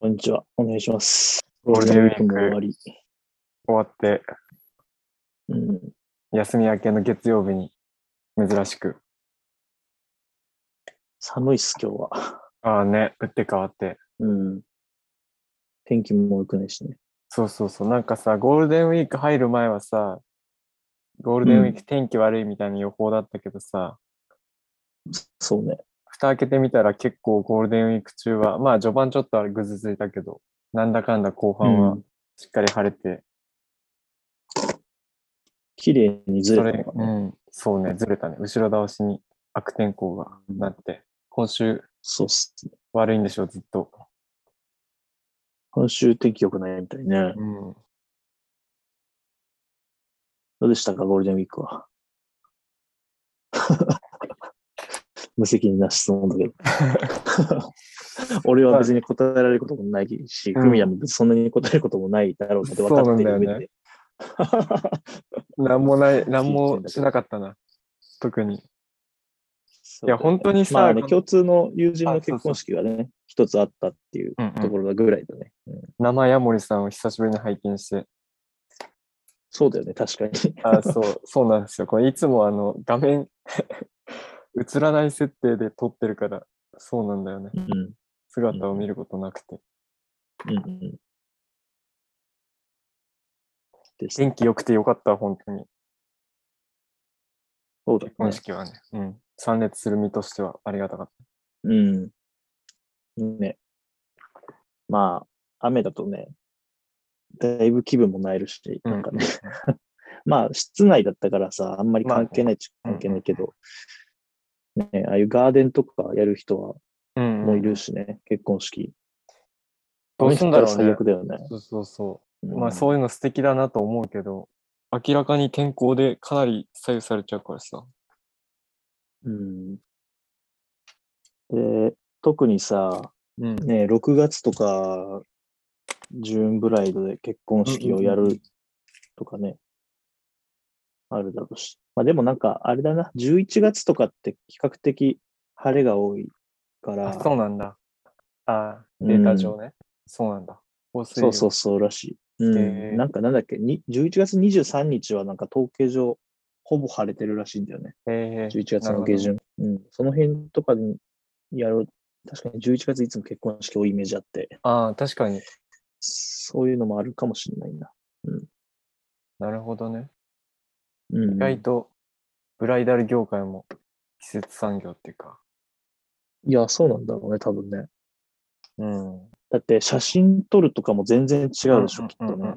こんにちは。お願いします。ゴールデンウィークも終わり。終わって、うん。休み明けの月曜日に珍しく。寒いっす、今日は。ああね、打って変わって。うん。天気も良くないしね。そうそうそう。なんかさ、ゴールデンウィーク入る前はさ、ゴールデンウィーク天気悪いみたいな予報だったけどさ、そうね。蓋開けてみたら結構ゴールデンウィーク中は、まあ序盤ちょっとあれぐずついたけど、なんだかんだ後半はうんしっかり晴れて、綺麗にずそれ、れたのかね。うん、そうね、ずれたね。後ろ倒しに悪天候がなって、今週そうっすね。悪いんでしょう、ずっと。今週天気良くないみたいね。うん。どうでしたか、ゴールデンウィークは。無責任な質問だけど。俺は別に答えられることもないし、うんフミヤもそんなに答えることもないだろうので分かっている上で。なんもない、なんもしなかったな。特に。いや本当にさまあね、共通の友人の結婚式がね、一つあったっていううんところだぐらいだね。うん生ヤモリさんを久しぶりに拝見して。そうだよね、確かに。あ、そう、そうなんですよ。これいつもあの画面映らない設定で撮ってるから、そうなんだよね。うん。姿を見ることなくて。うんうん。天気良くてよかった、本当に。そうだ結婚ね。式はね。うん。参列する身としてはありがたかっうん。ね。まあ、雨だとね、だいぶ気分もなえるし、た。なんかね、まあ、室内だったからさ、あんまり関係ないっちゃうん関係ないけど、ね、ああいうガーデンとかやる人はうん、もういるしね、結婚式。どうすんだろうね最悪だよね。そうそうそう。うんまあそういうの素敵だなと思うけど、明らかに天候でかなり左右されちゃうからさ。うん。で、特にさ、うん。ね、6月とか、ジューンブライドで結婚式をやうんうんうんるとかね、あるだろうし。まあでもなんか、あれだな、11月とかって比較的晴れが多いから、あ、そうなんだ。あうんデータ上ね。そうなんだ。そうそうそうらしい。うんなんかなんだっけ、に11月23日はなんか統計上、ほぼ晴れてるらしいんだよね。えー、11月の下旬。うん。その辺とかにやる、確かに11月いつも結婚式多いイメージあって、ああ、確かに。そういうのもあるかもしれないな。なるほどね。うん。意外と、ブライダル業界も季節産業っていうか。いや、そうなんだろうね、多分ね。うん。だって写真撮るとかも全然違うでしょ、うんきっとね。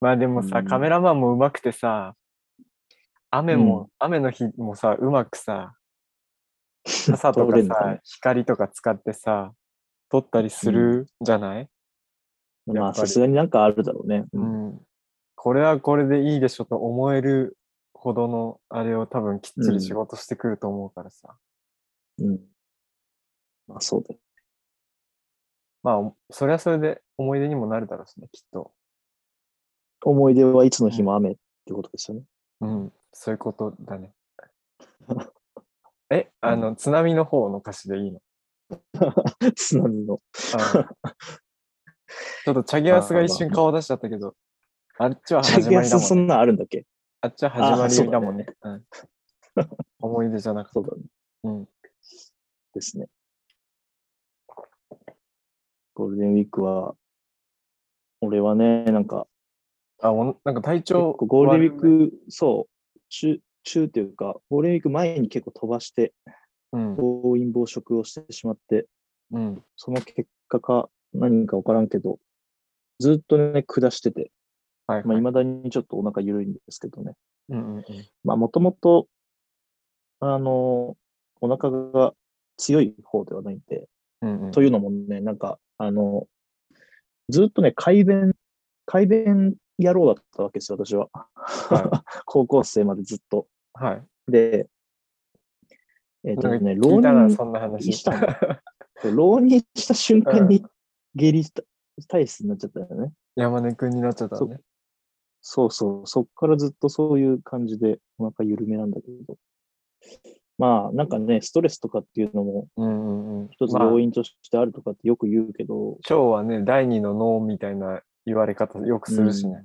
まあでもさ、うんカメラマンも上手くてさ、雨も、うん雨の日もさ、うまくさ、傘とかさね、光とか使ってさ、撮ったりするじゃない、まあ、さすがになんかあるだろうね。ううんん、これはこれでいいでしょと思えるほどのあれを多分きっちり仕事してくると思うからさ。うん。まあ、そうだよ。まあ、おそれはそれで思い出にもなるだろうしね、きっと。思い出はいつの日も雨ってことですよね。うん、そういうことだね。え、あの、津波の方の歌詞でいいの？津波の。あちょっとチャゲアスが一瞬顔出しちゃったけど、あっちはチャギア始まりだもんね。スそんなんあるんだっけ？あっちは始まりだもんね。うん、思い出じゃなくて。そうだね。うん。ですね。ゴールデンウィークは、俺はね、なんか、あ、おんなんか体結調構ゴールデンウィーク、そう、中、中っていうか、ゴールデンウィーク前に結構飛ばして、うん。暴飲暴食をしてしまって、うん。その結果か何かわからんけど、ずっとね、下してて、はい、まあ、はい。未だにちょっとお腹緩いんですけどね。うんうんうん。まあ、もともと、あの、お腹が強い方ではないんで、うんうん、というのもね、なんか、あの、ずっとね、改便、改便野郎だったわけですよ、私は。は 高校生までずっと。はい。で、えっ、なんかとね、浪そんな話。人したの浪人した瞬間に下痢体質になっちゃったよね。山根くんになっちゃったのね。そうそう、そっからずっとそういう感じでお腹緩めなんだけど。まあ、なんかね、ストレスとかっていうのもうんうんうん。一つまあ要因としてあるとかってよく言うけど、腸はね、第二の脳みたいな言われ方よくするしね。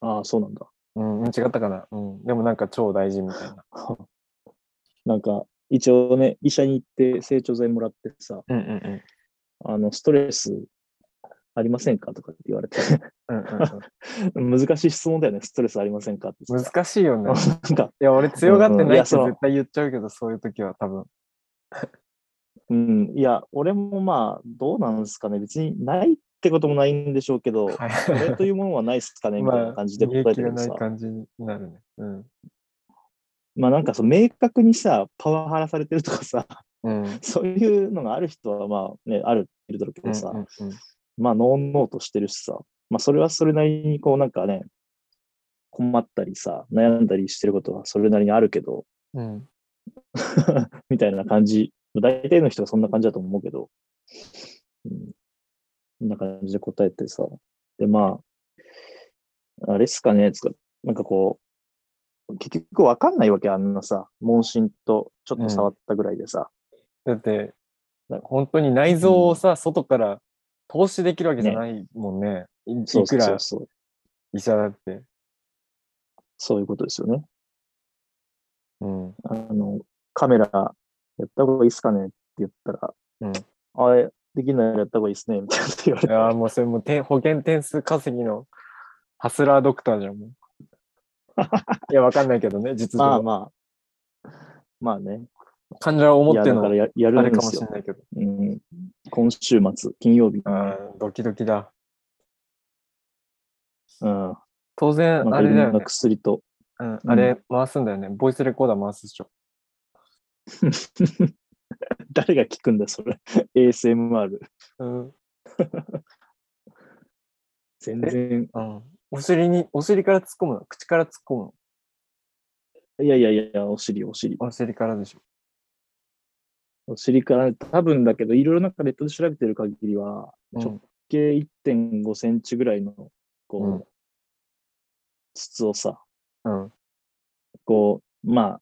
ああ、そうなんだ。うん、うん違ったかな。うん。でもなんか腸大事みたいな。なんか、一応ね、医者に行って成長剤もらってさ、うんうんうん。あの、ストレスありませんか？とかって言われて、うんうん 難しい質問だよね、ストレスありませんかって難しいよね。なんか、いや、俺強がってないって絶対言っちゃうけど、そういう時は多分。うん、いや、俺もまあ、どうなんですかね。別にないってこともないんでしょうけど、はいこれというものはないっすかね？みたいな感じで答えてるけどさ。ない感じになるね。うん。まあなんかそう、明確にさ、パワハラされてるとかさ、うん。そういうのがある人はまあね、ある、いるだろうけどさ、うんうんうんまあ、ノーノーとしてるしさ、まあ、それはそれなりにこうなんかね、困ったりさ、悩んだりしてることはそれなりにあるけど、うん。みたいな感じ。大体の人がそんな感じだと思うけど、うん、こんな感じで答えてさ。で、まあ、あれっすかねつか、なんかこう、結局わかんないわけ、あんなさ、問診とちょっと触ったぐらいでさ。だって、本当に内臓をさ、外から投資できるわけじゃないもんね。いそうそういくら。医者だって。そういうことですよね。うん。あの、カメラやった方がいいっすかねって言ったら、うんあれ、できないならやった方がいいっすね、みたいな言われて。いやーもうそれもう点保険点数稼ぎのハスラードクターじゃん、もう。いや、わかんないけどね、実情は。まあまあ、まあね。患者は思ってのだからややあれかもるんですよ。しれないけど。うん、今週末、金曜日。あードキドキだ。うん。当然、あれだよね。薬と。うん、あれ回すんだよね。ボイスレコーダー回すでしょ。誰が聞くんだよ、それ。ASMR。うん。全然。うん。お尻に、お尻から突っ込むの？口から突っ込むの？いやいやいや、お尻、お尻。お尻からでしょ。お尻から、多分だけど、いろいろなんかネットで調べてる限りは、うん直径1.5センチぐらいの、こう、うん筒をさ、うん。こう、まあ、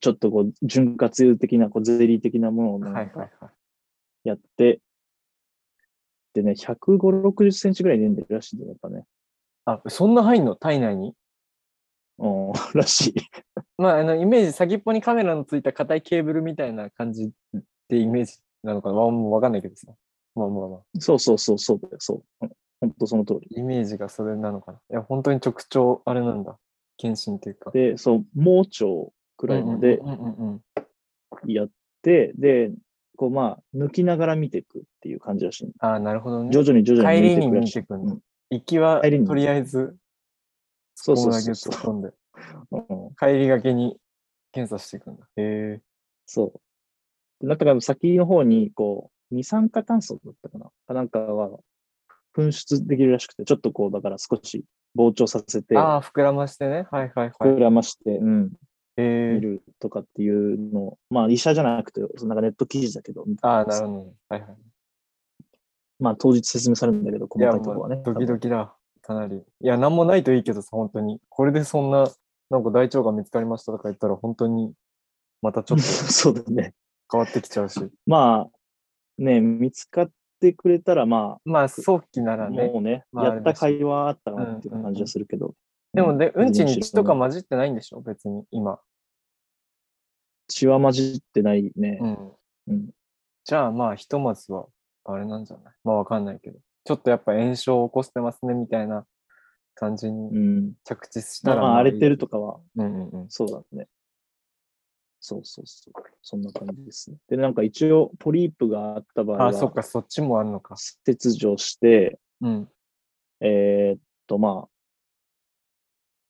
ちょっとこう、潤滑油的な、こう、ゼリー的なものをね、はいはいはい。やって、でね、150、60センチぐらい出るらしいんだよ、やっぱね。あ、そんな入んの？体内に？うん、らしい。まあ、あの、イメージ、先っぽにカメラのついた硬いケーブルみたいな感じってイメージなのかな？わもうわかんないけどさ。まあまあまあ。そうそうそう、そうだよ、そう。うんほんとその通り。イメージがそれなのかな？いや、本当に直腸、あれなんだ。検診っていうか。で、そう、盲腸くらいまで。やって、で、こう、まあ、抜きながら見ていくっていう感じらしい。ああ、なるほどね。徐々に徐々に帰りに抜いていくらしい。見てくんだうん行きは、とりあえず、そうそうこだけそうそ突っ込んで、う。うん帰りがけに検査していくんだ。へえ。そう。でなんか多分先の方に、こう、二酸化炭素だったかな？かなんかは噴出できるらしくて、ちょっとこう、だから少し膨張させて、ああ、膨らましてね。はいはいはい膨。らまして、うん、へえ。見るとかっていうのを、まあ医者じゃなくて、そのなんかネット記事だけど、ああ、なるほどね。はいはい。まあ当日説明されるんだけど、細かいところはね。ドキドキだ。かなり。いや、なんもないといいけどさ、本当に。これでそんな、なんか大腸が見つかりましたとか言ったら、本当に、またちょっと そうだね。変わってきちゃうし。まあ、ね、見つかってくれたら、ままあ、早期なあ、らね。もうね、まあやった甲斐はあったなっていううんうんうん感じはするけど。でも、で、うんちに血とかま混じってないんでしょ？別に、今。血は混じってないね。うん。うんじゃあ、まあ、ひとまずは、あれなんじゃない？まあ、わかんないけど。ちょっとやっぱ炎症を起こしてますね、みたいな感じうにん。着地したら。まあ、荒れてると。とかは、うんうんうん。そうだね。そうそうそう。そんな感じですね。で、なんか一応、ポリープがあった場合は、あ、そっか、そっちもあるのか。切除して、うん。えーっと、まあ、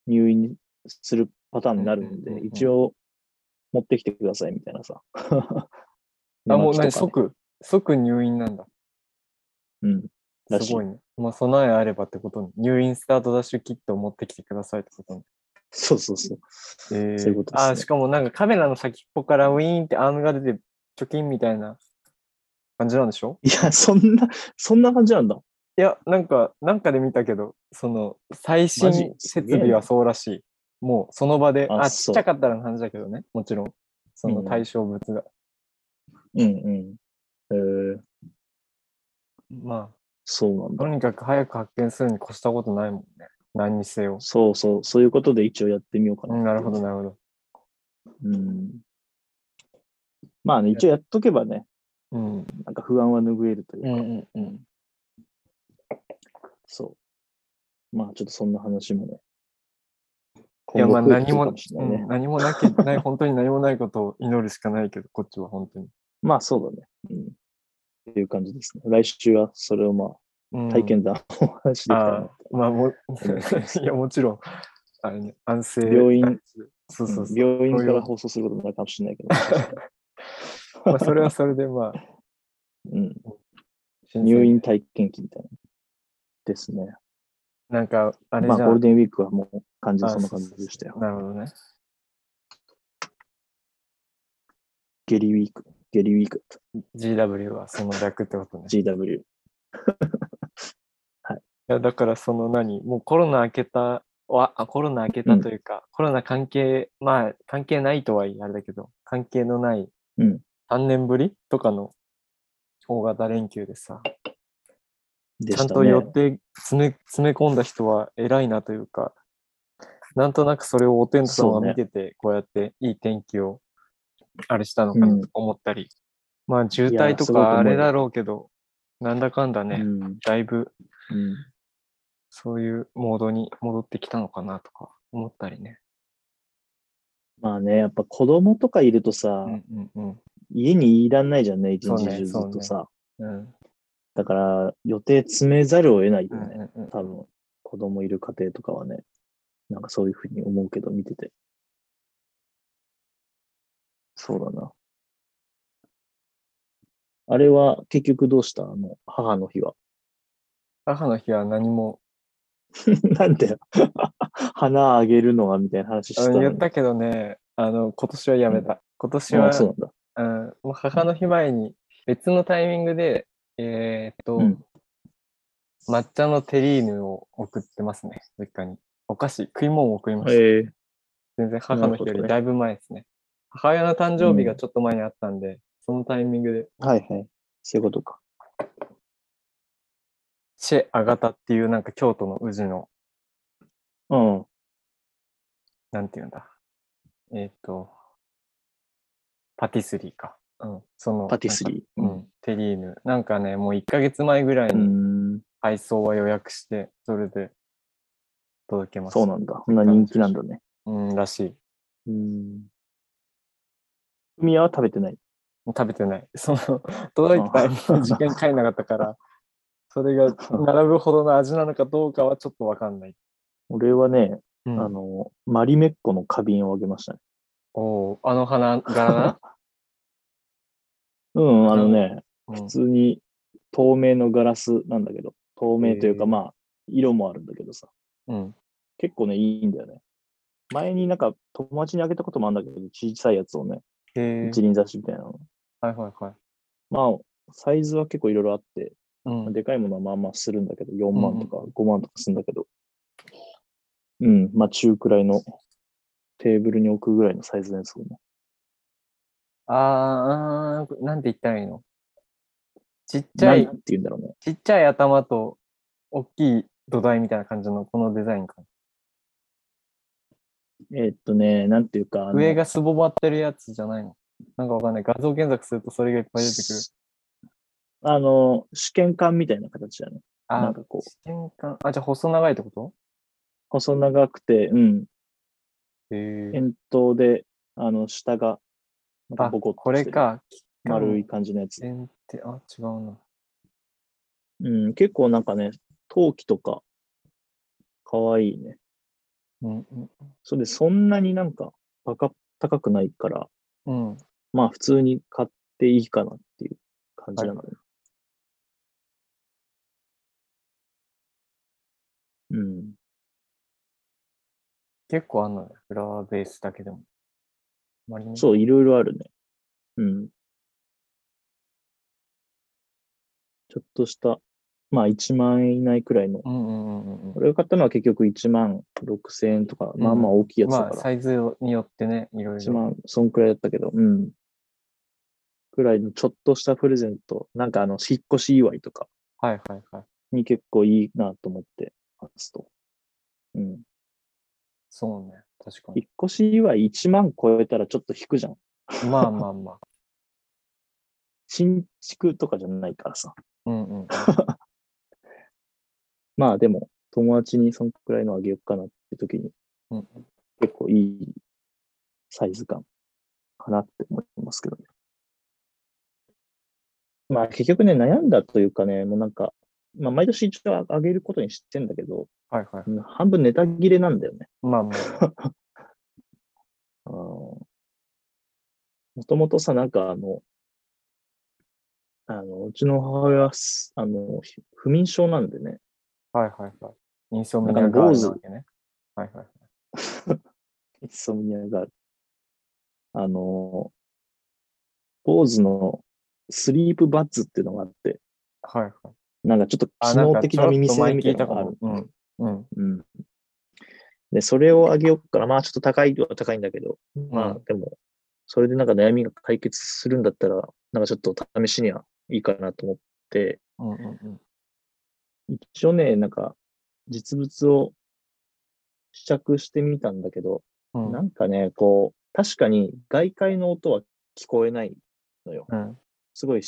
入院するパターンになるんで、うんうんうんうん一応、持ってきてくださいみたいなさ。あ、もう ね即、即入院なんだ。うん。らしいすごいね。まあ、備えあればってことに。入院スタートダッシュキットを持ってきてくださいってことに。そうそうそう。えーそういうことですねあ、しかもなんかカメラの先っぽからウィーンってアームが出て、貯金みたいな感じなんでしょ？いや、そんな、そんな感じなんだ。いや、なんか、なんかで見たけど、その、最新設備はそうらしい。もう、その場で、あ、ちっちゃかったらの話だけどね、もちろん。その対象物が。うんうん。えー、まあ、そうなんだと。にかく早く発見するに越したことないもんね。何にせよ。そうそう、そういうことで一応やってみようかな。うんなるほど、。なるほど。うん。まあね、一応やっとけばね、うん。なんか不安は拭えるというか。うんうんうん。そう。まあちょっとそんな話もね。いや、まあ何も、うん何もなきゃ ない、本当に何もないことを祈るしかないけど、こっちは本当に。まあそうだね。うん。っていう感じですね。来週はそれをまうんあ体験談をお話しできたまあもう、いや、もちろん、あれね、安静。病院。そうそうそう。病院から放送することもないかもしれないけど。まあ、それはそれで、まあ、うん。入院体験記みたいな。ですね。なんか、あれじまあゴール。デンウィークはもう感じあそんな感じでしたよ。なるほどね。ゲリウィーク。ゲリウィーク。GW はその略ってことね。い GW。や、だからその何、もうコロナ明けた、わあコロナ明けたというか、コロナ関係、まあ関係ないとはいえあれだけど、関係のないうん。3年ぶりとかの大型連休でさ、でね。ちゃんと予定詰め詰め込んだ人は偉いなというか、なんとなくそれをお天道さんが見てて、こうやっていい天気をあれしたのかなと思ったり、まあ渋滞とかあれだろうけど、なんだかんだね、うん。だいぶうん。そういうモードに戻ってきたのかなとか思ったりね。まあね、やっぱ子供とかいるとさ、うんうんうん。家にいらんないじゃんね、一日中ずねそうねっとさ。うんだから、予定詰めざるを得ないようんね。うんうん多分、子供いる家庭とかはね。なんかそういうふうに思うけど、見てて。そうだな。あれは結局どうした？あの、母の日は。母の日は何も、なんで花あげるのはみたいな話したのに言ったけどね、あの、今年はやめた。今年あはあそうなんだ。うん、もう母の日前に別のタイミングで、えーっと、うん抹茶のテリーヌを送ってますね、実家に。お菓子、食い物を送りました。ええ全然母の日よりだいぶ前ですね。母親の誕生日がちょっと前にあったんで、そのタイミングで、はいはい。そういうことか。シェ・アガタっていうなんか京都の宇治の、うん。なんていうんだ。えーっと、パティスリーか。うん、その、パティスリー。うん、テリーヌ。なんかね、もう1ヶ月前ぐらいうにん。配送は予約して、それで届けます。そうなんだ。そんな人気なんだね。うん、らしい。うん。海は食べてない。食べてない。その、届いた時間に帰んなかったから、それが 並ぶほどの味なのかどうかはちょっとわかんない。俺はね、うん、あの、マリメッコの花瓶をあげましたね。おーあの花柄な、うん、あのね、うん普通に透明のガラスなんだけど、透明というか、まあ、色もあるんだけどさ、うん。結構ね、いいんだよね。前になんか友達にあげたこともあるんだけど、小さいやつをね、一輪挿しみたいなの。はいはいはい。まあ、サイズは結構いろいろあって、うん。でかいものはまあまあするんだけど、4万とか5万とかするんだけど、うん、まあ中くらいのテーブルに置くぐらいのサイズのやつをね。あーなんて言ったらいいの？ちっちゃいて言うんだろうね。ちっちゃい頭と大きい土台みたいな感じのこのデザインかえーっとね、なんていうか、上がすぼまってるやつじゃないの？なんかわかんない。画像検索するとそれがいっぱい出てくる。あの、試験管みたいな形だね。なあんかこう、試験管。あ、じゃあ細長いってこと？細長くて、うん。円筒で、あの、下が、なんかあ、ボコッとこれか。丸い感じのやつ。円って、あ、違うな。うん、結構なんかね、陶器とか、かわいいね。うんうんそれで、そんなになんか、高高くないから、うん。まあ、普通に買っていいかなっていう感じなんだね。うん。結構あんのね。フラワーベースだけでも。あまりね。そう、いろいろあるね。うん。ちょっとしたまあ1万円以内くらいの。うんうんうんうんうん。俺が買ったのは結局1万6千円とか、まあまあ大きいやつだまあ、から。サイズによってね、いろい1ろ。万、そんくらいだったけど、うん。くらいのちょっとしたプレゼント、なんかあの、引っ越し祝いとかはいはいはい。に結構いいなと思ってますと。うん。そうね。確か引っ越し祝い1万超えたらちょっと引くじゃん。に。まあまあまあ。新築とかじゃないからさ。うんうんうん。まあでも、友達にそんくらいのあげようかなって時に、うんうん結構いいサイズ感かなって思いますけどね。まあ結局ね、悩んだというかね、もうなんか、まあ毎年一応あげることにしてんだけど、はいはい。うん半分ネタ切れなんだよね。まあま あ。あのもともとさ、なんかあの、あの、うちの母親はす、あの、ひ不眠症なんでね、はいはいはい。インソムニアガールなわけね。はいはいはい。インソムニアがある。あの、坊主のスリープバッツっていうのがあって、はいはい。なんかちょっとあ、機能的な耳栓みたいなのがある。。うん。うん。うん。で、それをあげようかな。まあちょっと高いは高いんだけど、まあうんでも、それでなんか悩みが解決するんだったら、なんかちょっと試しにはいいかなと思って、うんうんうん。一応ね、なんか実物を試着してみたんだけど、うんなんかね、こう、確かに外界の音は聞こえないのよ。うんすごい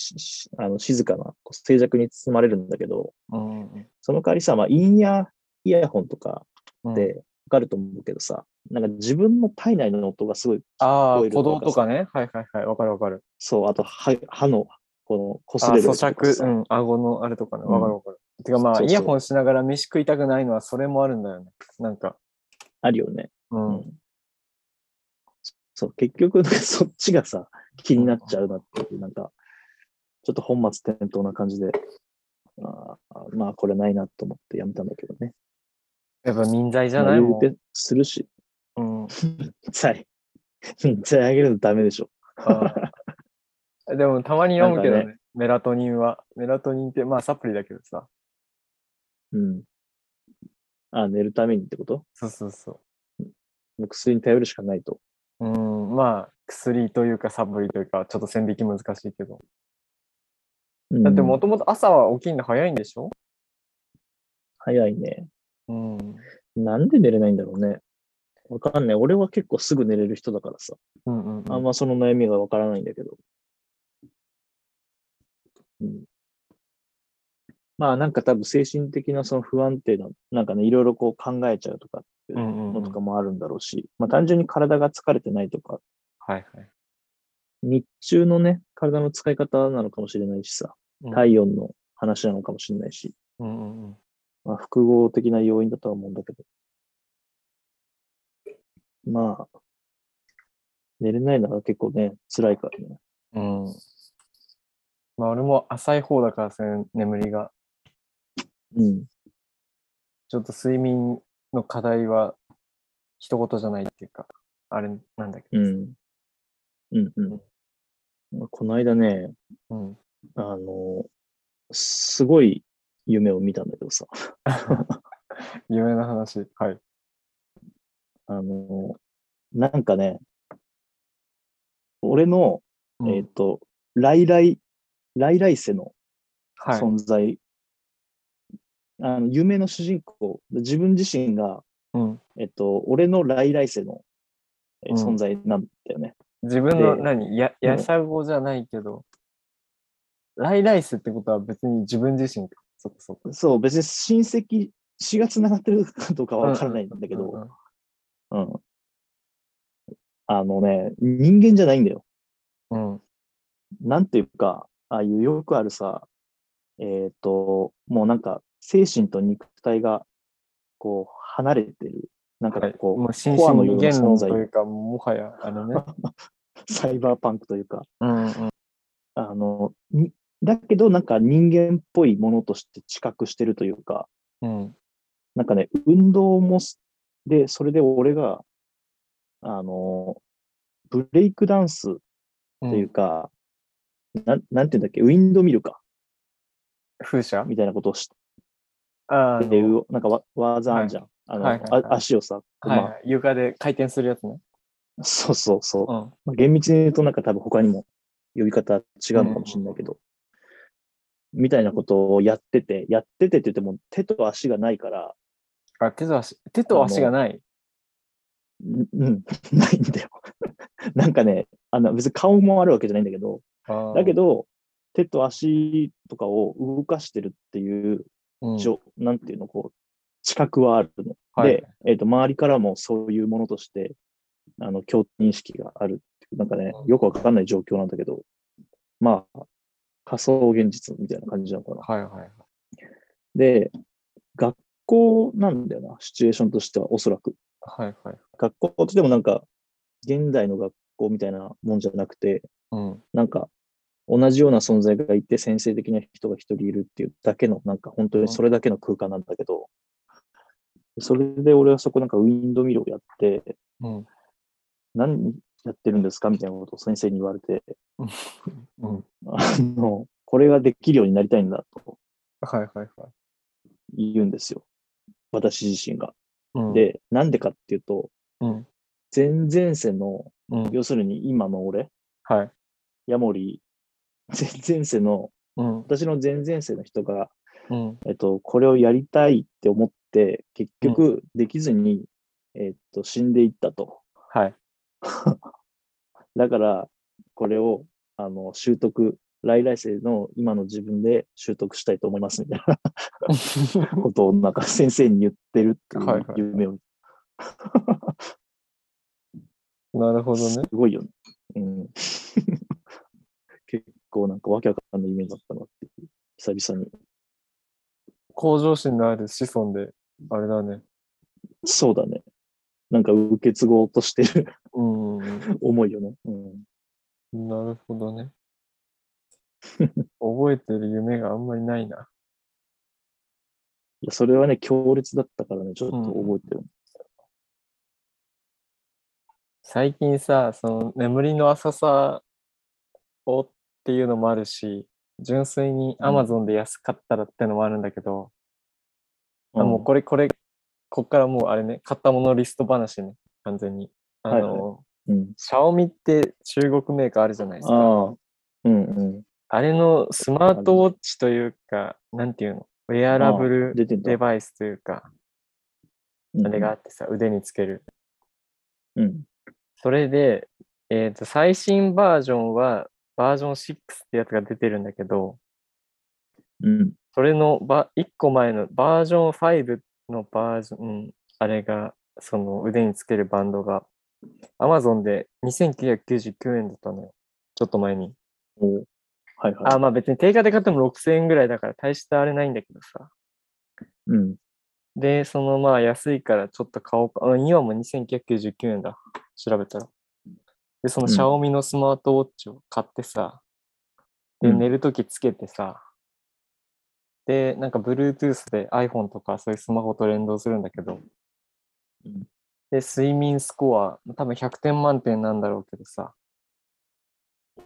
あの静かな、静寂に包まれるんだけど、うんうんその代わりさ、まあ、インヤーイヤホンとかうん。でわかると思うけどさ、なんか自分の体内の音がすごい、ああ、聞こえる鼓動とかね。はいはいはい。わかるわかる。そう、あと歯歯の、この、擦あ咀れる音とかさ嚼、うん、顎のあれとかね。うんわかるわかる。てかまあ、そうそうイヤホンしながら飯食いたくないのはそれもあるんだよね。なんか。あるよね。うん。うんそう、結局、そっちがさ、気になっちゃうなっていう、なんか、ちょっと本末転倒な感じで、あーまあ、これないなと思ってやめたんだけどね。やっぱ民剤じゃない？もん。するし、うん。財、財あげるのダメでしょ。でもたまに飲むけどねなんかメラトニンは。メラトニンってまあサプリだけどさ。うん。あ、寝るためにってこと？そうそうそもう薬に頼るしかないと。う。うん、まあ薬というかサプリというかちょっと線引き難しいけど。だってもうんともと朝は起きるの早いんでしょ？早いね。うん。なんで寝れないんだろうね。わかんない。俺は結構すぐ寝れる人だからさ。うんうん、うん。あんまその悩みがわからないんだけど。うん。まあなんか多分精神的なその不安定な、なんかね、いろいろこう考えちゃうとかっていうのとかもあるんだろうし、まあ単純に体が疲れてないとか、はいはい。日中のね、体の使い方なのかもしれないしさ、うん体温の話なのかもしれないし、うんうんうん。まあ複合的な要因だとは思うんだけど。まあ、寝れないのは結構ね、辛いからね。うん。まあ俺も浅い方だからさ、眠りが。うん。ちょっと睡眠の課題は一言じゃないっていうか、あれなんだけど。うん。うんうん。まあこの間ね、うん。あの、すごい夢を見たんだけどさ、有名な話。はい。あの、なんかね、俺の、うんえっ、と、来来、来来世のはい。存在、あの、夢の主人公、自分自身が、うん。えっと、俺の来来世の存在なんだよね。自分ので何？や、やしゃごじゃないけど、ライライスってことは別に自分自身か。そこそこ。そう、別に親戚、血が繋がってるかどうかはわからないんだけうんど、うん。あのね、人間じゃないんだよ。うん。うん。なんていうか、ああいうよくあるさ、えっ、と、もうなんか、精神と肉体が、こう、離れてる。なんかはい。こう、もう心コアのような存在というか、もはや、あれね。サイバーパンクというか、うんうん。あの、にだけどなんか人間っぽいものとして知覚してるというか、うん。なんかね、運動もす、で、それで俺が、あの、ブレイクダンスっていうか、なん、なんていうんだっけ、ウィンドミルか。風車？みたいなことをしあていう、なんかわ技あるじゃん。あの、はいはいはいあ足をさ、はい、まはい。床で回転するやつね。あ、そうそうそう。うん。まあ、厳密に言うとなんか多分他にも呼び方違うのかもしれないけど、みたいなことをやってて、やっててって言っても手と足がないから、あ、手と足、手と足がない。んうん、ないんだよ。なんかね、あの別に顔もあるわけじゃないんだけど、だけど、ど、手と足とかを動かしてるっていう、うんなんていうの、こう、知覚はあるの。はいで、えっ、と、周りからもそういうものとして、あの、共認識があるっていう、なんかねうん、よくわかんない状況なんだけど、まあ、仮想現実みたいな感じなのかな。はいはいはい。で、学校なんだよな、シチュエーションとしては、おそらく。はいはい。学校としてもなんか、現代の学校みたいなもんじゃなくて、うん。なんか、同じような存在がいて、先生的な人が一人いるっていうだけの、なんか本当にそれだけの空間なんだけど、それで俺はそこなんかウィンドミルをやって、うん。何やってるんですか？みたいなことを先生に言われて、うん。あの、これができるようになりたいんだとはいはいはい。言うんですよ。私自身が。うん、で、なんでかっていうと、うん。前々世の、うん。要するに今の俺、はい。ヤモリ、前々世の、うん。私の前々世の人が、うん。えっと、これをやりたいって思って、結局できずに、えっと、死んでいったと。はい。だから、これを、あの、習得、来来世の今の自分で習得したいと思いますみたいな ことを、なんか先生に言ってるっていはいうはい夢を、なるほどすね。ごいよね。うん。結構なんかわけわかんない夢だったなっていう、久々に。向上心のある子孫で、あれだね。そうだね。なんか受け継ごうとしてるうん。思いよね。うん。なるほどね。覚えてる夢があんまりないな。いや、それはね、強烈だったからね、ちょっと覚えてる。最近さ、その眠りの浅さをっていうのもあるし、純粋にうん Amazon で安かったらってのもあるんだけど、あうんもうこれ、これ、こっからもうあれね、買ったものリスト話ね、完全に。あの、はいはうん。シャオミって中国メーカーあるじゃないですか。ああ。うんうん。あれのスマートウォッチというか、なんていうの、ウェアラブルデバイスというか、うんあれがあってさ、腕につける。うん。それで、えっ、と、最新バージョンは、バージョン6ってやつが出てるんだけど、うん。それのば1個前のバージョン5のバージョン、うんあれが、その腕につけるバンドが、Amazon で2999円だったのよ。ちょっと前に。おうはいはい。あ、まあ別に定価で買っても6000円ぐらいだから大したあれないんだけどさ。うん。で、そのまあ安いからちょっと買おうか。あ今も2999円だ。調べたら。で、そのうんシャオミのスマートウォッチを買ってさ、で、うん寝るときつけてさ、で、なんか Bluetooth で iPhone とかそういうスマホと連動するんだけど、うん。で、睡眠スコア、多分100点満点なんだろうけどさ、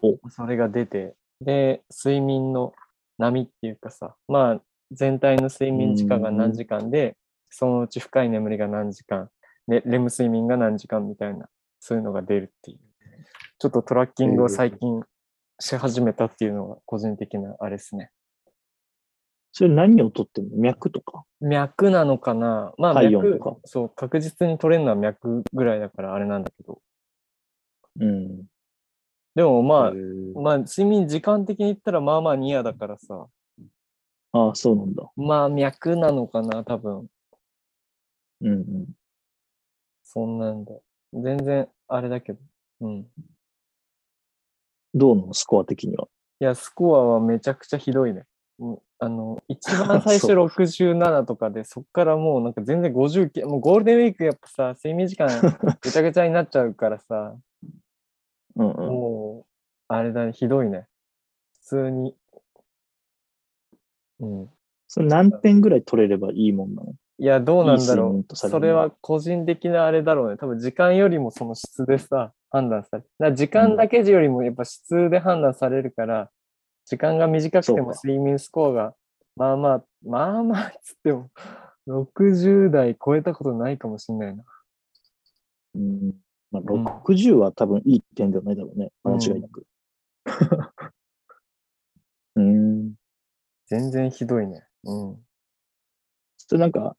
お。それが出て、で、睡眠の波っていうかさ、まあ、全体の睡眠時間が何時間で、そのうち深い眠りが何時間、ね、レム睡眠が何時間みたいな、そういうのが出るっていう。ちょっとトラッキングを最近し始めたっていうのが個人的なあれですね。それ何を取ってんの？脈とか？脈なのかな？まあ脈とか、そう、確実に取れるのは脈ぐらいだからあれなんだけど。うん。でもまあ、まあ、睡眠時間的に言ったらまあまあニアだからさ、ああ、そうなんだ。まあ脈なのかな、多分。うんうん。そんなんだ。全然あれだけど。うん。いどうなの？スコア的には。や、スコアはめちゃくちゃひどいね。うんあの、一番最初 そう67とかで、そっからもうなんか全然59、もうゴールデンウィークやっぱさ、睡眠時間 ぐちゃぐちゃになっちゃうからさ、うんうん。もう、あれだね、ひどいね。普通に。うん。それ何点ぐらい取れればいいもんなの？いや、どうなんだろうそれは個人的なあれだろうね。多分時間よりもその質でさ、判断される。だ時間だけよりもやっぱ質で判断されるから、時間が短くても睡眠スコアがまあまあ、まあまあっつっても、60代超えたことないかもしんないな。うん。まあ、うん60は多分いい点ではないだろうね。間違いなく。うん。全然ひどいね。うん。それなんか、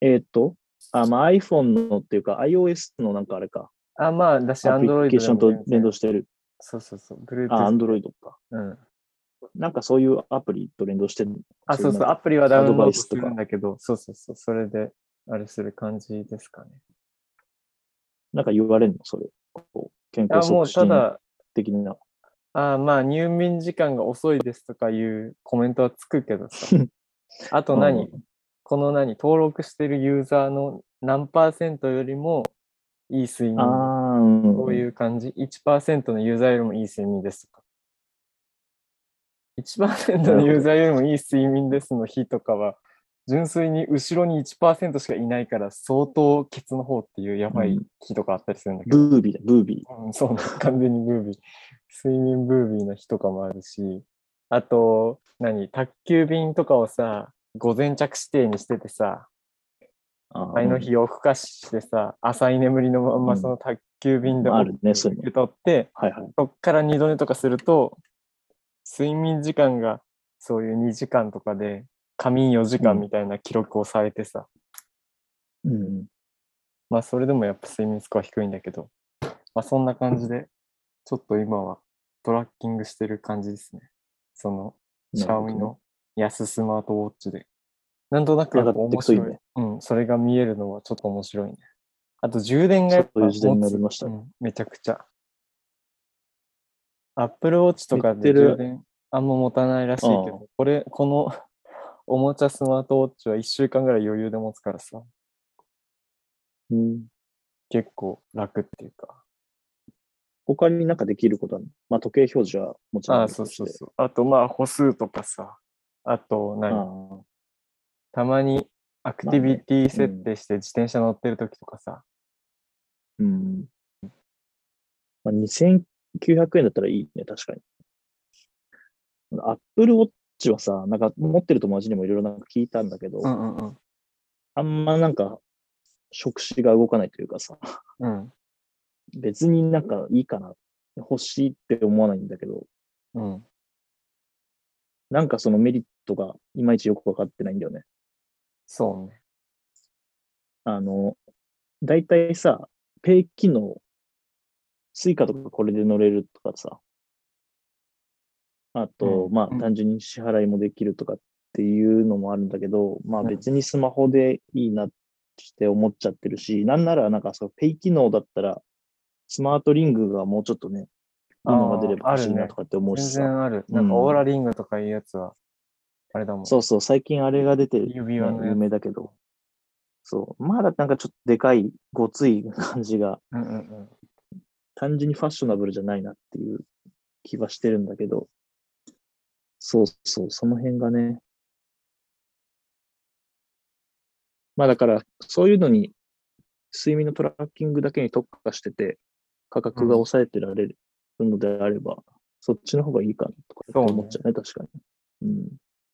えーっと、あ、まあ iPhone のっていうか iOS のなんかあれか。あ、まあ、だし、アプ Android リケーションと連動してる。そうそうそう。Bluetooth あ、Android か。うん。なんかそういうアプリと連動してるの？あ、そうそう。アプリはダウンローアドするんだけど、そうそうそう。それで、あれする感じですかね。なんか言われるの？それ。こう健あ、もう康促進ただ、的な。あまあ、入眠時間が遅いですとかいうコメントはつくけどさ。あと何、うんこの何？登録してるユーザーの何パーセントよりもいい睡眠。こういう感じ ?1% のユーザーよりもいい睡眠ですとか。1%のユーザーよりもいい睡眠ですの日とかは、純粋に後ろに1%しかいないから相当ケツの方っていうやばい日とかあったりするんだけど、ブービーだ、ブービー。うん、そうね、完全にブービー。睡眠ブービーな日とかもあるし、あと、何？宅急便とかをさ、午前着指定にしててさ、あ前の日夜更かししてさ、浅い眠りのまんまその宅急便で受け取って。そっから二度寝とかすると、睡眠時間がそういう2時間とかで、仮眠4時間みたいな記録をされてさ、うん。まあそれでもやっぱ睡眠スコア低いんだけど、まあそんな感じで、ちょっと今はトラッキングしてる感じですね。その、シャオミの安スマートウォッチで。なんとなくやっぱ面白い。上がってくうん、それが見えるのはちょっと面白いね。あと充電がやっぱ持つましたうん、めちゃくちゃ。Apple Watch とかで言ってる。充電。あんま持たないらしいけあど、これ、この おもちゃスマートウォッチは1週間ぐらい余裕で持つからさ、うん。結構楽っていうか。他になんかできることは、まあ時計表示はもちろんあ。そうそうそう。あと、まあ、歩数とかさ、あと何、あたまにアクティビティ設定して自転車乗ってる時とかさ、うん。まあ、2900円だったらいいね、確かに。アップルウォッチはさ、なんか持ってる友達にもいろいろなんか聞いたんだけど、うんうんうん。あんまなんか触手が動かないというかさ、うん。別になんかいいかな、欲しいって思わないんだけど、うん。なんかそのメリットがいまいちよくわかってないんだよね。そうね。あの、だいたいさ、ペイ機能、スイカとかこれで乗れるとかさ、あと、うんまあうん単純に支払いもできるとかっていうのもあるんだけど、まあうん別にスマホでいいなって思っちゃってるし、なんならなんかそう、ペイ機能だったら、スマートリングがもうちょっとね、いいのが出れば欲しいなとかって思う全しさ。然ある。うんなんかオーラリングとかいうやつは、あれだもん。そうそう、最近あれが出てる、指輪の有名だけど、そう、まだなんかちょっとでかい、ごつい感じが、うんうんうん。単純にファッショナブルじゃないなっていう気はしてるんだけど、そうそう、その辺がね。まあだから、そういうのに、睡眠のトラッキングだけに特化してて、価格が抑えてられるのであれば、そっちの方がいいかなとか思っちゃうね、確かに。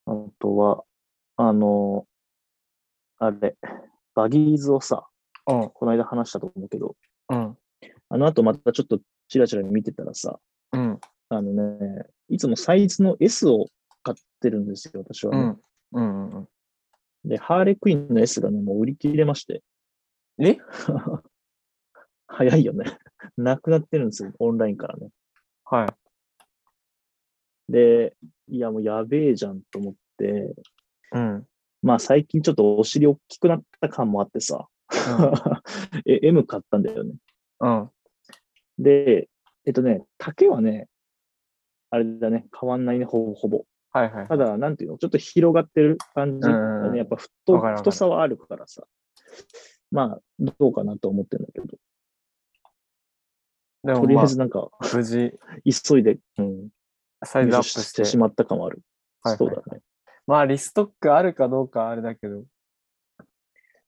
うん。あとは、あの、あれ、バギーズをさ、うんこの間話したと思うけど、うん。あの後またちょっとチラチラ見てたらさ、うん。あのね、いつもサイズの S を買ってるんですよ、私はね。うん。うんうんうん。で、ハーレクイーンの S がね、もう売り切れまして。え？早いよね。なくなってるんですよ、オンラインからね。はい。で、いや、もうやべえじゃんと思って、うん。まあ最近ちょっとお尻大きくなった感もあってさ、え M 買ったんだよね。うん。で、えっとね、丈はね、あれだね、変わんないね、ほぼほぼ。はいはい。ただ、なんていうの、ちょっと広がってる感じ、うんうんうんやっぱ太太さはあるからさ。まあ、どうかなと思ってるんだけど、でもまあとりあえず、なんか、無事、急いで、うん、サイズアップして。しまった感はある。はいはいそうだね。まあ、リストックあるかどうかあれだけど。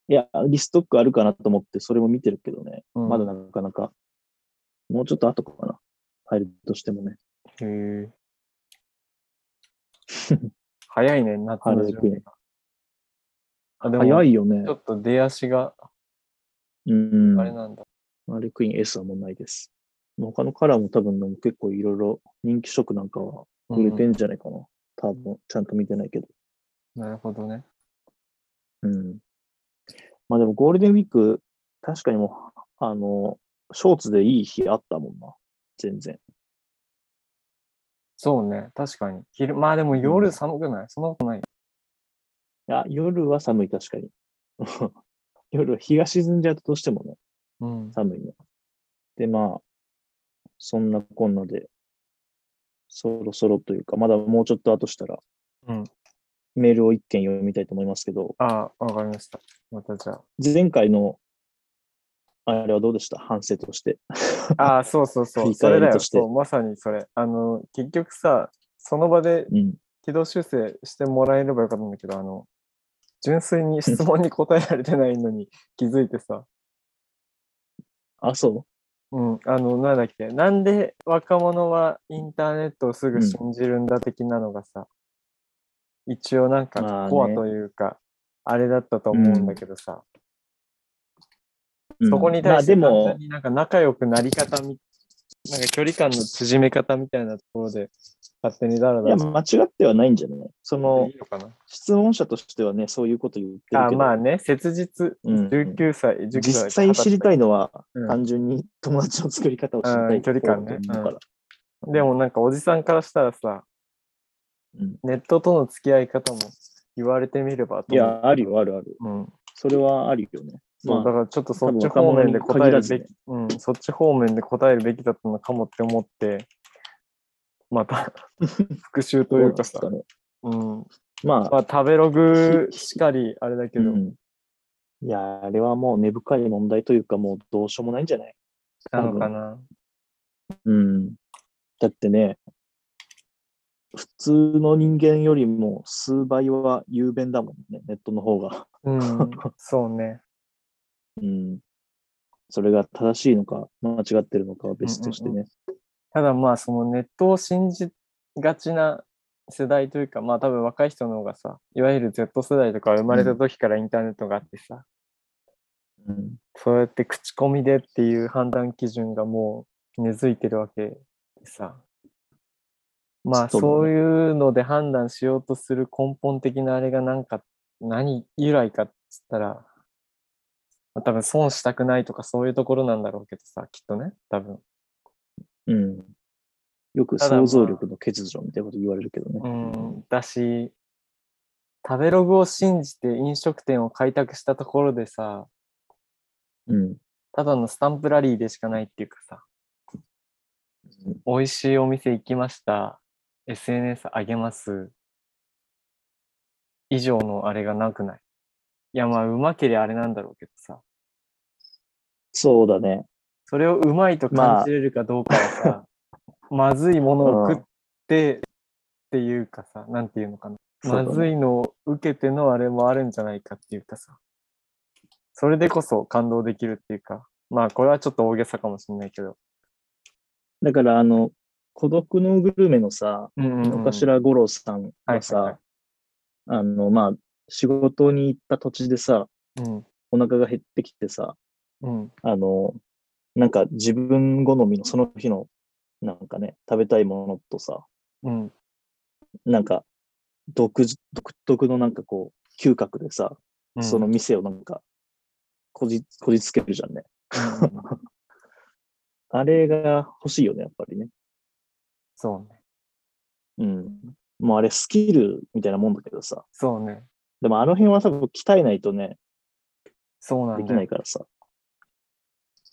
いや、リストックあるかなと思って、それも見てるけどね、うんまだなかなか、もうちょっと後かな。入るとしてもね。へえ。早いね、夏の準備が。あ、でも、早いよねち。ょっと出足がうん。あれなんだ。ハーレクイーン S はもうないです。他のカラーも多分結構いろいろ人気色なんかは売れてんじゃないかな。多分、ちゃんと見てないけど。うんなるほどね。うん。まあでもゴールデンウィーク、確かにもう、あの、ショーツでいい日あったもんな。全然。そうね、確かに。昼、まあでも夜寒くない、そんなことない。いや、夜は寒い、確かに。夜、日が沈んじゃうとどうしてもね、うん。寒いね。で、まあ、そんなこんなで、そろそろというか、まだもうちょっと後したら、うんメールを一件読みたいと思いますけど、ああ、わかりました。またじゃ前回の、あれはどうでした？反省として。あ。ああ、そうそうそう。それだよ。そう、まさにそれ。あの、結局さ、その場でうん。軌道修正してもらえればよかったんだけど、あの、純粋に質問に答えられてないのに 気づいてさ、あ、そう？ん、あの、なんだっけ、なんで若者はインターネットをすぐ信じるんだ的なのがさ、一応なんかコアというか、あれだったと思うんだけどさ、う。そこに対して単、になんか仲良くなり方み、なんか距離感の縮め方みたいなところで、勝手にダラいや、ダラ間違ってはないんじゃない？そのいいのかな？質問者としてはね、そういうこと言ってるけど、あまあね、切実、うん19歳、19歳。実際知りたいのは、うん単純に 友達の作り方を知りたいうん距離感ねうから。でもなんかおじさんからしたらさ、うんネットとの付き合い方も言われてみればいや、あるよ、あるある。うん。それはあるよね。そう、まあ、だからちょっとそっち方面で答えるべき、うん、そっち方面で答えるべきだったのかもって思って、また 復習というかさ、どうなん。まあ、まあ食べログしかり、あれだけど、うん。いや、あれはもう根深い問題というか、もうどうしようもないんじゃない？なのかな。うん。だってね、普通の人間よりも数倍は雄弁だもんね、ネットの方が。うん、そうね。うん。それが正しいのか、間違ってるのかは別としてね。ただまあそのネットを信じがちな世代というか、まあ多分若い人の方がさ、いわゆる Z 世代とか生まれた時からインターネットがあってさ、うん。そうやって口コミでっていう判断基準がもう根付いてるわけでさ。まあそういうので判断しようとする根本的なあれがなんか何由来かっつったら、まあ、多分損したくないとかそういうところなんだろうけどさ、きっとね、多分。うん。よく想像力の欠如みたいなこと言われるけどね。うん、だし、食べログを信じて飲食店を開拓したところでさ、うん。ただのスタンプラリーでしかないっていうかさ、うん美味しいお店行きました。SNS 上げます。以上のあれがなくない？いや、まあ、うまけりゃあれなんだろうけどさ、そうだね。それをうまいと感じれるかどうかはさ、ま ずいものを食ってっていうかさ、なんていうのかな。まずいのを受けてのあれもあるんじゃないかっていうかさ、それでこそ感動できるっていうか、まあ、これはちょっと大げさかもしれないけど。だから、あの、孤独のグルメのさ、うんうんうん。野頭五郎さんはいがさ、はいはい。あの、まあ、仕事に行った土地でさ、うんお腹が減ってきてさ、うんあの、なんか自分好みのその日の、なんかね、食べたいものとさ、うんなんか、独自、独特のなんかこう、嗅覚でさ、うんその店をなんか、こじ、こじつけるじゃんね。うん あれが欲しいよね、やっぱりね。そうね。うん。もうあれスキルみたいなもんだけどさ。そうね。でもあの辺は多分鍛えないとね、できそうなんだよ。ないからさ。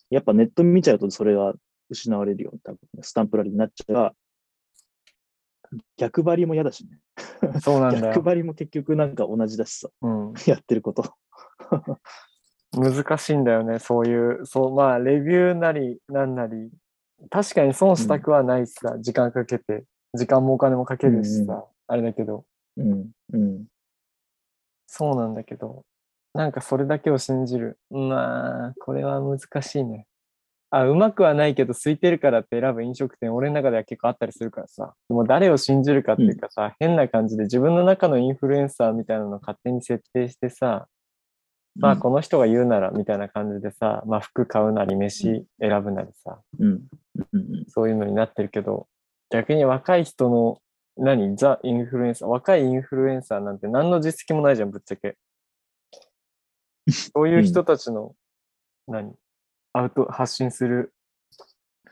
やっぱネット見ちゃうとそれが失われるよ、多分ね。スタンプラリーになっちゃうが、逆張りも嫌だしね。そうなんだよ。逆張りも結局なんか同じだしさ、うん。やってること。難しいんだよね、そういう、そう、まあ、レビューなり、なんなり、確かに損したくはないしさ、時間かけて、時間もお金もかけるしさ、うんあれだけど、うん、うん。そうなんだけど、なんかそれだけを信じる。まあ、これは難しいね。あ、うまくはないけど、空いてるからって選ぶ飲食店、俺の中では結構あったりするからさ、もう誰を信じるかっていうかさ、変な感じで自分の中のインフルエンサーみたいなのを勝手に設定してさ、まあ、この人が言うならみたいな感じでさ、まあ、服買うなり、飯選ぶなりさ、うん。うん。うん。そういうのになってるけど、逆に若い人の、何？ザ・インフルエンサー、若いインフルエンサーなんて何の実績もないじゃん、ぶっちゃけ。そういう人たちの、何？アウト、発信する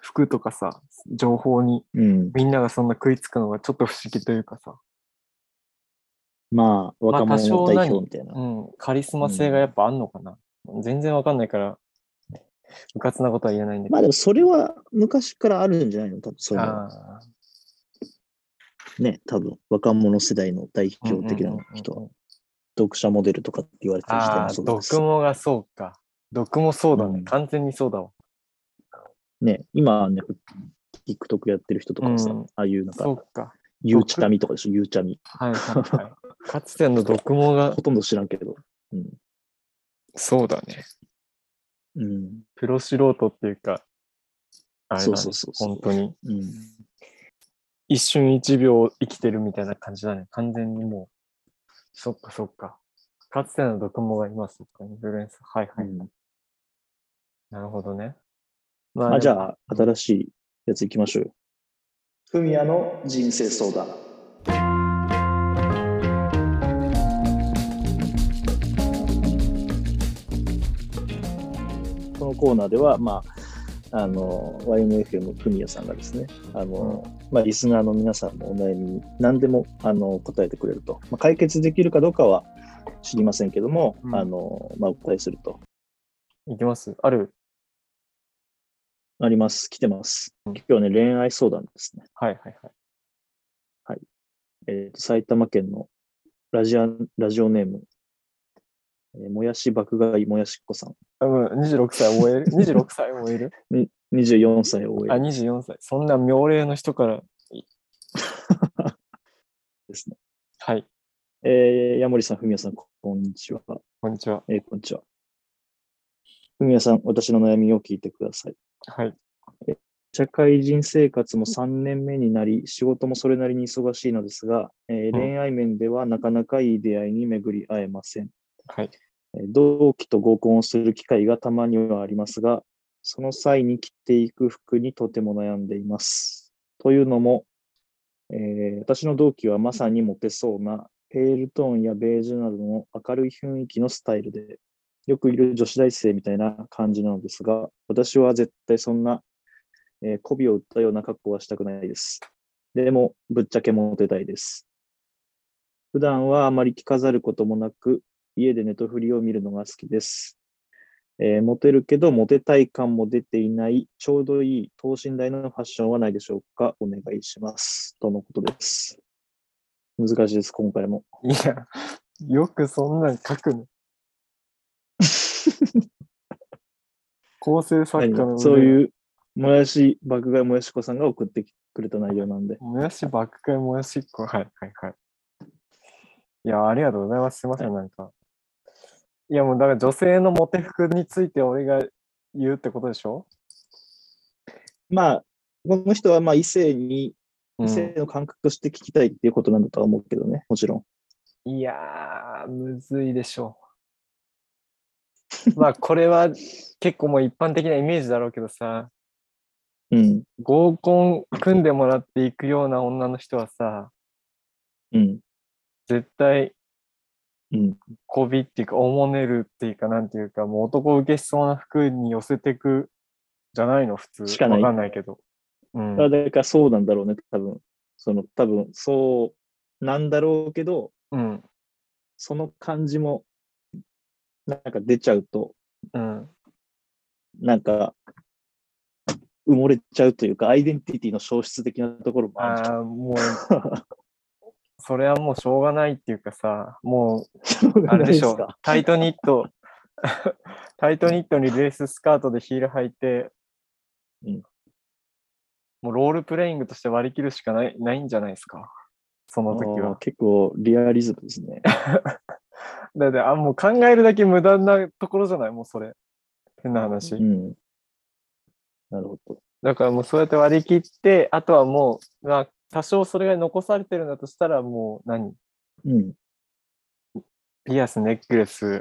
服とかさ、情報にうん。みんながそんな食いつくのがちょっと不思議というかさ、まあ、若者代何表みたいな。うん、カリスマ性がやっぱあんのかな？全然わかんないから、うかつなことは言えないんだけど。まあでもそれは昔からあるんじゃないの？多分そういうのはあね、多分若者世代の代ー表的な人はうんうんうんうん読者モデルとかって言われてる時代あー、もそうです毒もがそうか。毒もそうだね。うん完全にそうだわ。ね、今はね、TikTok やってる人とかさ、うんああいうなんか、そうか。ゆうちゃみとかでしょ、ゆうちゃみ。はいはいはい。かつての毒もがほとんど知らんけど。うん。そうだね。うん。プロ素人っていうか、あれだ、そうね、そうそうそう本当に。うん。一瞬一秒生きてるみたいな感じだね。完全にもう。そっかそっか。かつての毒もがいます。インフルエンサー。はいはい。うんなるほどね。ままあ、じゃあ、新しいやつ行きましょうよ。ふみやの人生相談。このコーナーでは、まあ、あの、YMFM ふみやさんがですね、あの、まあ、リスナーの皆さんのお悩みに何でも、あの、答えてくれると。まあ、解決できるかどうかは知りませんけども、うんあの、まあ、お答えすると。いきますある？あります。来てます。うん今日はね、恋愛相談ですね。はいはいはい。えーと埼玉県のラジアラジオネーム、えーもやし爆買いもやしっこさん。多分26歳終える ?26 歳終える？に24歳を終あ、える24歳。そんな妙齢の人から。ですね。はい。えー、ヤモリさん、ふみやさん、こんにちは。こんにちは。えーこんにちは。ふみやさん、私の悩みを聞いてください。はい。社会人生活も3年目になり、仕事もそれなりに忙しいのですが、えー恋愛面ではなかなかいい出会いに巡り会えません。はい。えー同期と合コンをする機会がたまにはありますが、その際に着ていく服にとても悩んでいます。というのも、えー私の同期はまさにモテそうなペールトーンやベージュなどの明るい雰囲気のスタイルで、よくいる女子大生みたいな感じなのですが、私は絶対そんな、えー媚びを売ったような格好はしたくないです。でも、ぶっちゃけモテたいです。普段はあまり着飾ることもなく、家でネトフリを見るのが好きです。えーモテるけど、モテたい感も出ていない、ちょうどいい等身大のファッションはないでしょうか？お願いします。とのことです。難しいです、今回も。いや、よくそんなん書くの。構成作家の腕そういう、もやし、爆買いもやしこさんが送ってくれた内容なんで。もやし爆買いもやしっこ。はいはいはい。いや、ありがとうございます。すいません、なんか。いや、もうだから女性のモテ服について俺が言うってことでしょ？まあ、この人はまあ異性に、う異性の感覚として聞きたいっていうことなんだとは思うけどね、もちろん。ん。いやー、むずいでしょう。まあ、これは結構もう一般的なイメージだろうけどさ、うん、合コン組んでもらっていくような女の人はさ、うん、絶対うん。こびっていうか、おもねるっていうか、なんていうか、もう男受けしそうな服に寄せてくじゃないの、普通。しかないわかんないけど。うん。だからそうなんだろうね、多分。その、多分そうなんだろうけど、うん。その感じも、なんか出ちゃうと、うん。なんか、埋もれちゃうというか、アイデンティティの消失的なところもあるああ、もう、それはもうしょうがないっていうかさ、もう、あれでしょないすか？タイトニット、タイトニットにレーススカートでヒール履いて、うんもうロールプレイングとして割り切るしかないないんじゃないですか？その時は。結構リアリズムですね。だって、あ、もう考えるだけ無駄なところじゃない？もうそれ。変な話。うん。なるほど。だからもうそうやって割り切って、あとはもう、まあ、多少それが残されてるんだとしたら、もう何？うん。ピアス、ネックレス、う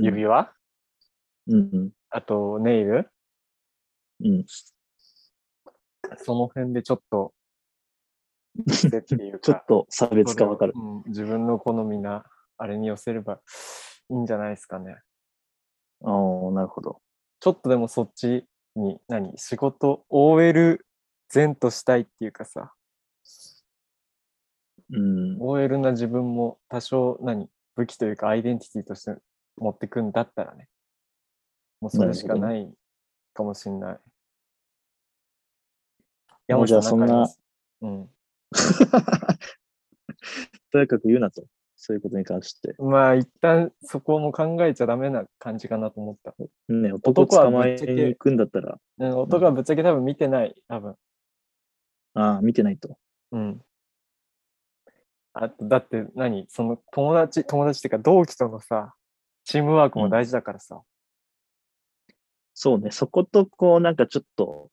ん指輪、うん。あとネイル？うん。その辺でちょっと、癖っていうかちょっと差別化わかるうん、自分の好みな、あれに寄せればいいんじゃないですかね。ああ、なるほど。ちょっとでもそっちに、何？仕事、OL 前としたいっていうかさ、うん。OL な自分も多少何武器というかアイデンティティとして持ってくんだったらね。もうそれしかなないかもしんない。もうじゃあ山下さんなんかありますとにかく言うなと。そういうことに関して。うん。まあ一旦そこも考えちゃダメな感じかなと思った。ね、男捕まえに行くんだったら、うん、男はぶっちゃけ多分見てない、多分。ああ、見てないと。うん。あだって何？その友達、友達っていうか同期とのさ、チームワークも大事だからさ。そうね、そことこう、なんかちょっと、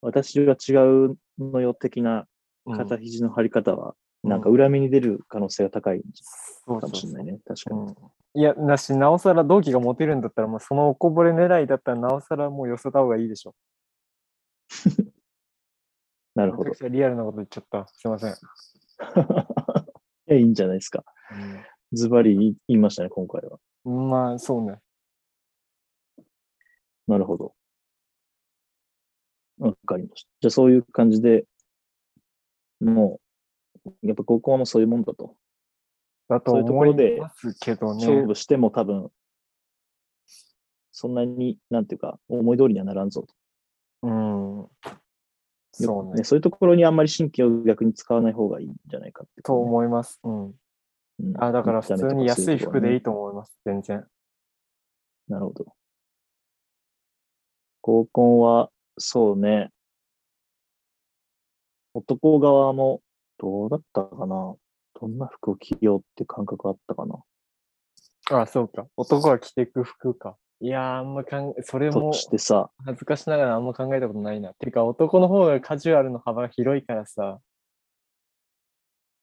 私は違うのよ的なうん肩肘の張り方は、うんなんか裏目に出る可能性が高いかもしれないね。確かに。うんいや、だし、なおさら同期がモテるんだったら、もうそのおこぼれ狙いだったら、なおさらもう寄せた方がいいでしょ。なるほどリアルなこと言っちゃった。すいません。いや、いいんじゃないですか。ズバリ言いましたね、今回は。うん、まあ、そうね。なるほど。わかりました。じゃあそういう感じで、もう、やっぱ高校もそういうもんだと。だと思いますけどね。勝負しても多分、そんなに、なんていうか、思い通りにはならんぞと。うん。そうね。そういうところにあんまり神経を逆に使わない方がいいんじゃないかってと思います。うん。うんあ、だから普通に安い服でいいと。と思います。全然。なるほど。合コンは、そうね。男側も、どうだったかなどんな服を着ようって感覚あったかなあ、そうか。男は着ていく服か。いやー、あんま考え、それもとしてさ、恥ずかしながらあんま考えたことないな。てか、男の方がカジュアルの幅が広いからさ、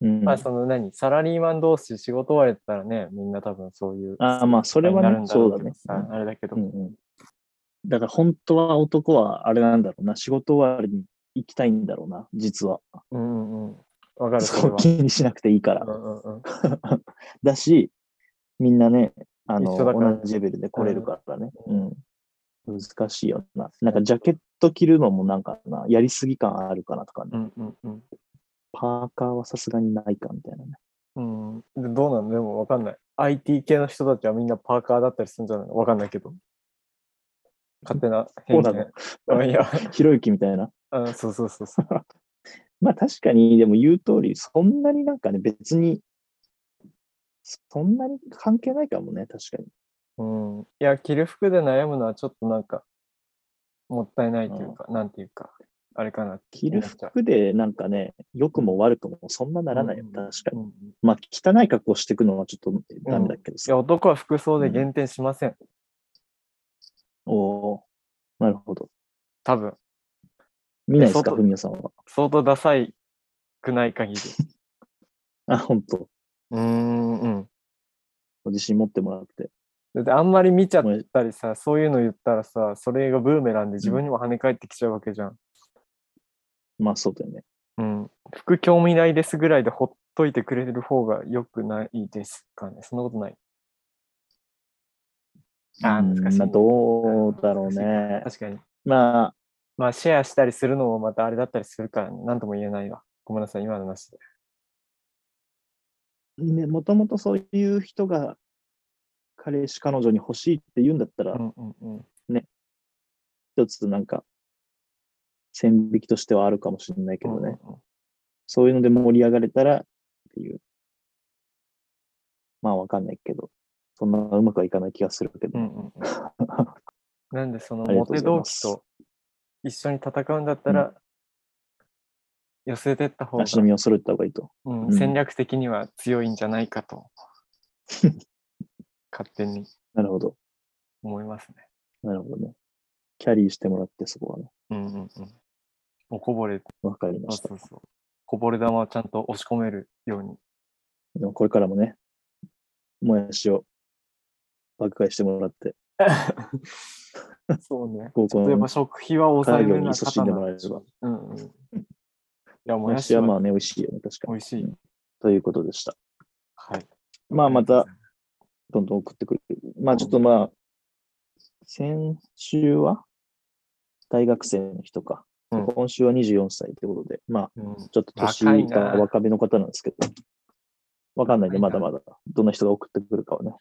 うん。まあその何、サラリーマン同士仕事終わりだったらね、みんな多分そういう。あーまあそれはねになるんだろけどそうだねさあれだけど、うんうん。だから本当は男はあれなんだろうな。仕事終わりに行きたいんだろうな、実は。うんうんうん。わかる、そそうれは。気にしなくていいからう。んうんうん。だし、みんなね、あの、同じレベルで来れるからね。うん。難しいよな。なんかジャケット着るのもなんかな、やりすぎ感あるかなとかね。うんうんうん。パーカーはさすがにないかみたいなね。うん、でどうなのでもわかんない。IT 系の人たちはみんなパーカーだったりするんじゃないの？わかんないけど。勝手な偏そういや、ひろゆきみたいな？あそうそうそうそう。まあ確かに、でも言う通り、そんなになんかね、別に、そんなに関係ないかもね、確かに。うん。いや、着る服で悩むのはちょっとなんか、もったいないというか、なんていうか、あれかな着る服でなんかね、良くも悪くもそんなならないよ、うん確かに。まあ汚い格好していくのはちょっとダメだけどいや、さ。男は服装で減点しません。おーなるほど。多分。見ないですか、外ふみやさんは。相当ダサいくない限り。あ、本当うーん、うん。ご自信持ってもらって。だってあんまり見ちゃったりさ、そういうの言ったらさ、それがブーメランで自分にも跳ね返ってきちゃうわけじゃん。まあそうだよね。うん。服興味ないですぐらいでほっといてくれる方が良くないですかね。そんなことない。あーうん難しいどうだろうね。確かに。まあ、まあ、シェアしたりするのもまたあれだったりするから、なんとも言えないわ。ごめんなさい、今のなしで。ね、もともとそういう人が彼氏、彼女に欲しいって言うんだったら、うんうんうん。一つなんか、線引きとしてはあるかもしれないけどね。うんうんうんそういうので盛り上がれたらっていう。まあわかんないけど、そんなうまくはいかない気がするけど。うんうんうん なんで、そのモテ期と一緒に戦うんだったら、寄せてった方が、足並みを揃えた方がいいと。うんうん戦略的には強いんじゃないかと、勝手になるほど。思いますね。なるほどね。キャリーしてもらって、そこはね。うんうんうん。おこぼれ、わかりましたそう。そう。こぼれ玉をちゃんと押し込めるように。でもこれからもね、もやしを爆買いしてもらって、そうね。高校の例えば食費は抑えめな家業に勤しんでもらえれば。うんうん。いや、ももややしはまあね、美味しいよね、確かに。美味しいうんということでした。はい。まあまた、どんどん送ってくる。まあちょっとまあ、先週は？大学生の人か。うん今週は24歳ってことで、まあうんちょっと年若いなが若めの方なんですけど、わかんないね、若いなまだまだ。どんな人が送ってくるかはね。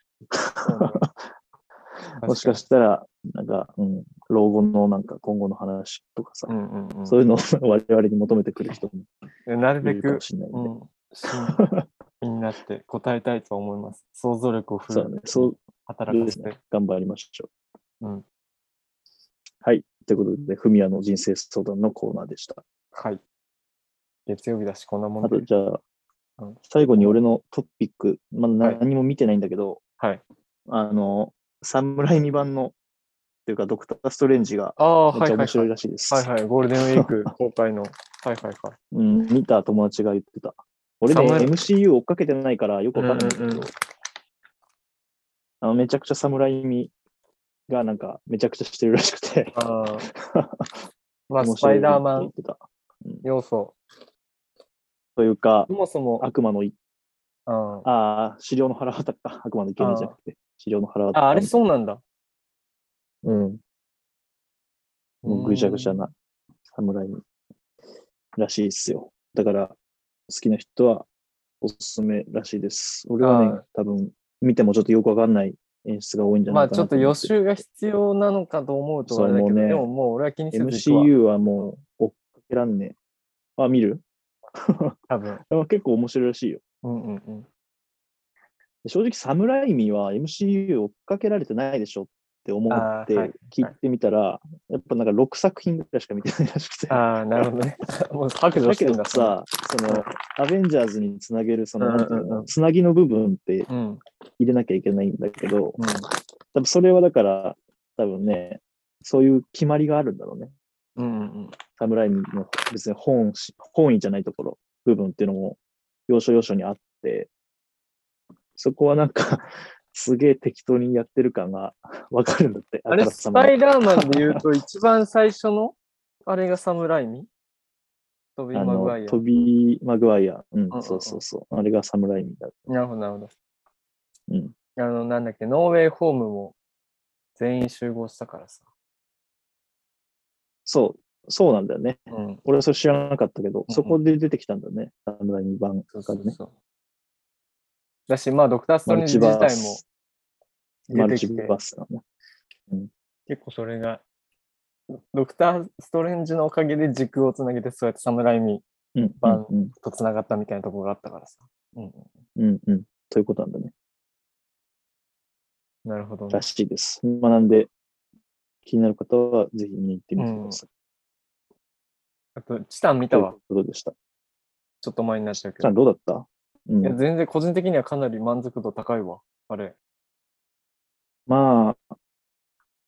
もしかしたら、なんか、うん、老後のなんか今後の話とかさ、うんうんうん。そういうのを 我々に求めてくる人もでなるべくいるかも、しれないんになって答えたいとは思います。想像力をフルそう働かせて。。頑張りましょう。うん。はい。ということで、フミヤの人生相談のコーナーでした。はい。月曜日だし、こんなもんあと、で。じゃあうん、最後に俺のトピック、まあ、はい何も見てないんだけど、はい。あの、侍未版の、っていうか、ドクター・ストレンジがああ、めっ。ちゃ面白いらしいです。はいはい。ゴールデンウィーク公開の。はいはいはい。うん、見た友達が言ってた。俺ね、侍 MCU 追っかけてないからよくわかんないけど、うんうんうんあのめちゃくちゃ侍味がなんかめちゃくちゃしてるらしくて、ああ。まあ、面スパイダーマン言ってた。要素。というかそ、もそも、悪魔のい、あああ、資料の腹渡か。悪魔の生贄じゃなくて、資料の腹渡あ、あれそうなんだ。うん。もうぐちゃぐちゃな侍らしいっすよ。だから、好きな人はおすすめらしいです。俺はねあ、多分、見てもちょっとよくわかんない演出が多いんじゃまあ、ないかなちょっと予思習が必要なのかと思うとあれだけど、ねでももう俺は気にせず。MCU はもう追っかけらんねえ。あ、見る？多分。あ結構面白いらしいよ。うんうんうん。で正直、サムライミは MCU 追っかけられてないでしょって思って聞いてみたら、やっぱなんか6作品ぐらいしか見てないらしくて。ああ、なるほどね。もう白状だけしてんだ。どさ、その、アベンジャーズにつなげる、その、つなぎの部分って。入れなきゃいけないんだけど、うん。多分それはだから、多分ね、そういう決まりがあるんだろうね。うんうんサムライミの別に本し、本意じゃないところ、部分っていうのも、要所要所にあって、そこはなんか、すげえ適当にやってる感が わかるんだって。あれ、スパイダーマンで言うと、一番最初の、あれがサムライミ？トビー・あマグワイア。のトビー・マグワイア。うんうんう、んそうそうそう。あれがサムライミだ。なるほど、なるほど。うん。あの、なんだっけ、ノーウェイホームも全員集合したからさ。そう、そうなんだよね。うん。俺はそれ知らなかったけど、うんそこで出てきたんだね。サムライミ版そうがね。そうそう。だし、まあ、ドクター・ストレンジ自体も出てきて、バースだね。結構それが、ドクター・ストレンジのおかげで軸をつなげて、そうやってサムライミうん、版うん、とつながったみたいなところがあったからさ。うんうん。うん、うん。ということなんだね。なるほどねら。しいです。まあ、なんで、気になる方はぜひ見に行ってみてください。あと、チタン見たわと。いうことでした。ちょっと前になっちゃうけさあ、ど。どうだった？うんいや、全然個人的にはかなり満足度高いわ。あれ。まあ、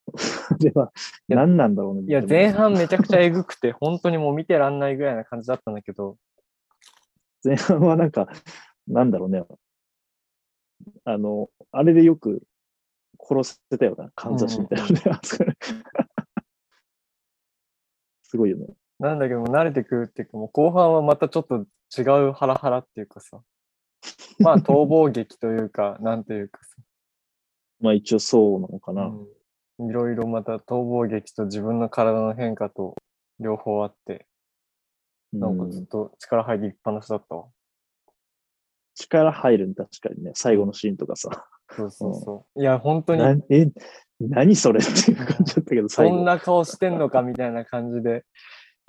では、何なんだろうね。いや、前半めちゃくちゃえぐくて、本当にもう見てらんないぐらいな感じだったんだけど、前半はなんか、なんだろうね。あの、あれでよく殺せたよな、かんざしみたいなね。あそこね すごいよね。なんだけど慣れてくるっていうか、もう後半はまたちょっと違うハラハラっていうかさ、まあ逃亡劇というか、なんていうかさ、まあ一応そうなのかな。うんいろいろまた逃亡劇と自分の体の変化と両方あって、なんかずっと力入りっぱなしだったわ。力入るん確かにね、最後のシーンとかさ。そうそうそう。いや、本当になえ、何それっていう感じだったけど、最後。そんな顔してんのかみたいな感じで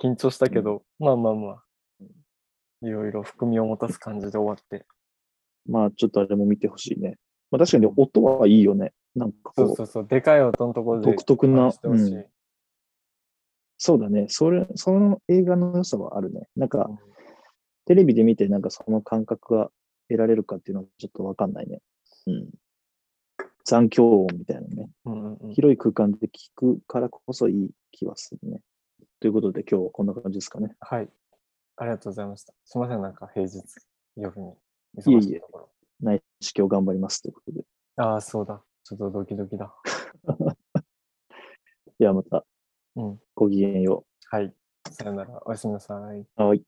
緊張したけど、まあまあまあ、いろいろ含みを持たす感じで終わって。まあちょっとあれも見てほしいね。まあ確かに音はいいよね。なんかこう、そうそうそう、でかい音のところで独特な。うんそうだね。それ、その映画の良さはあるね。なんか、うんテレビで見てなんかその感覚が得られるかっていうのはちょっとわかんないね。うん。残響音みたいなね、うんうんうん。広い空間で聞くからこそいい気はするね。ということで今日はこんな感じですかね。はい。ありがとうございました。すみません、なんか平日夜にいえいえ。内視鏡頑張りますということで。ああ、そうだ。ちょっとドキドキだ。ではまたうん。ごきげんよはい。さよなら。おやすみなさい。う。はい。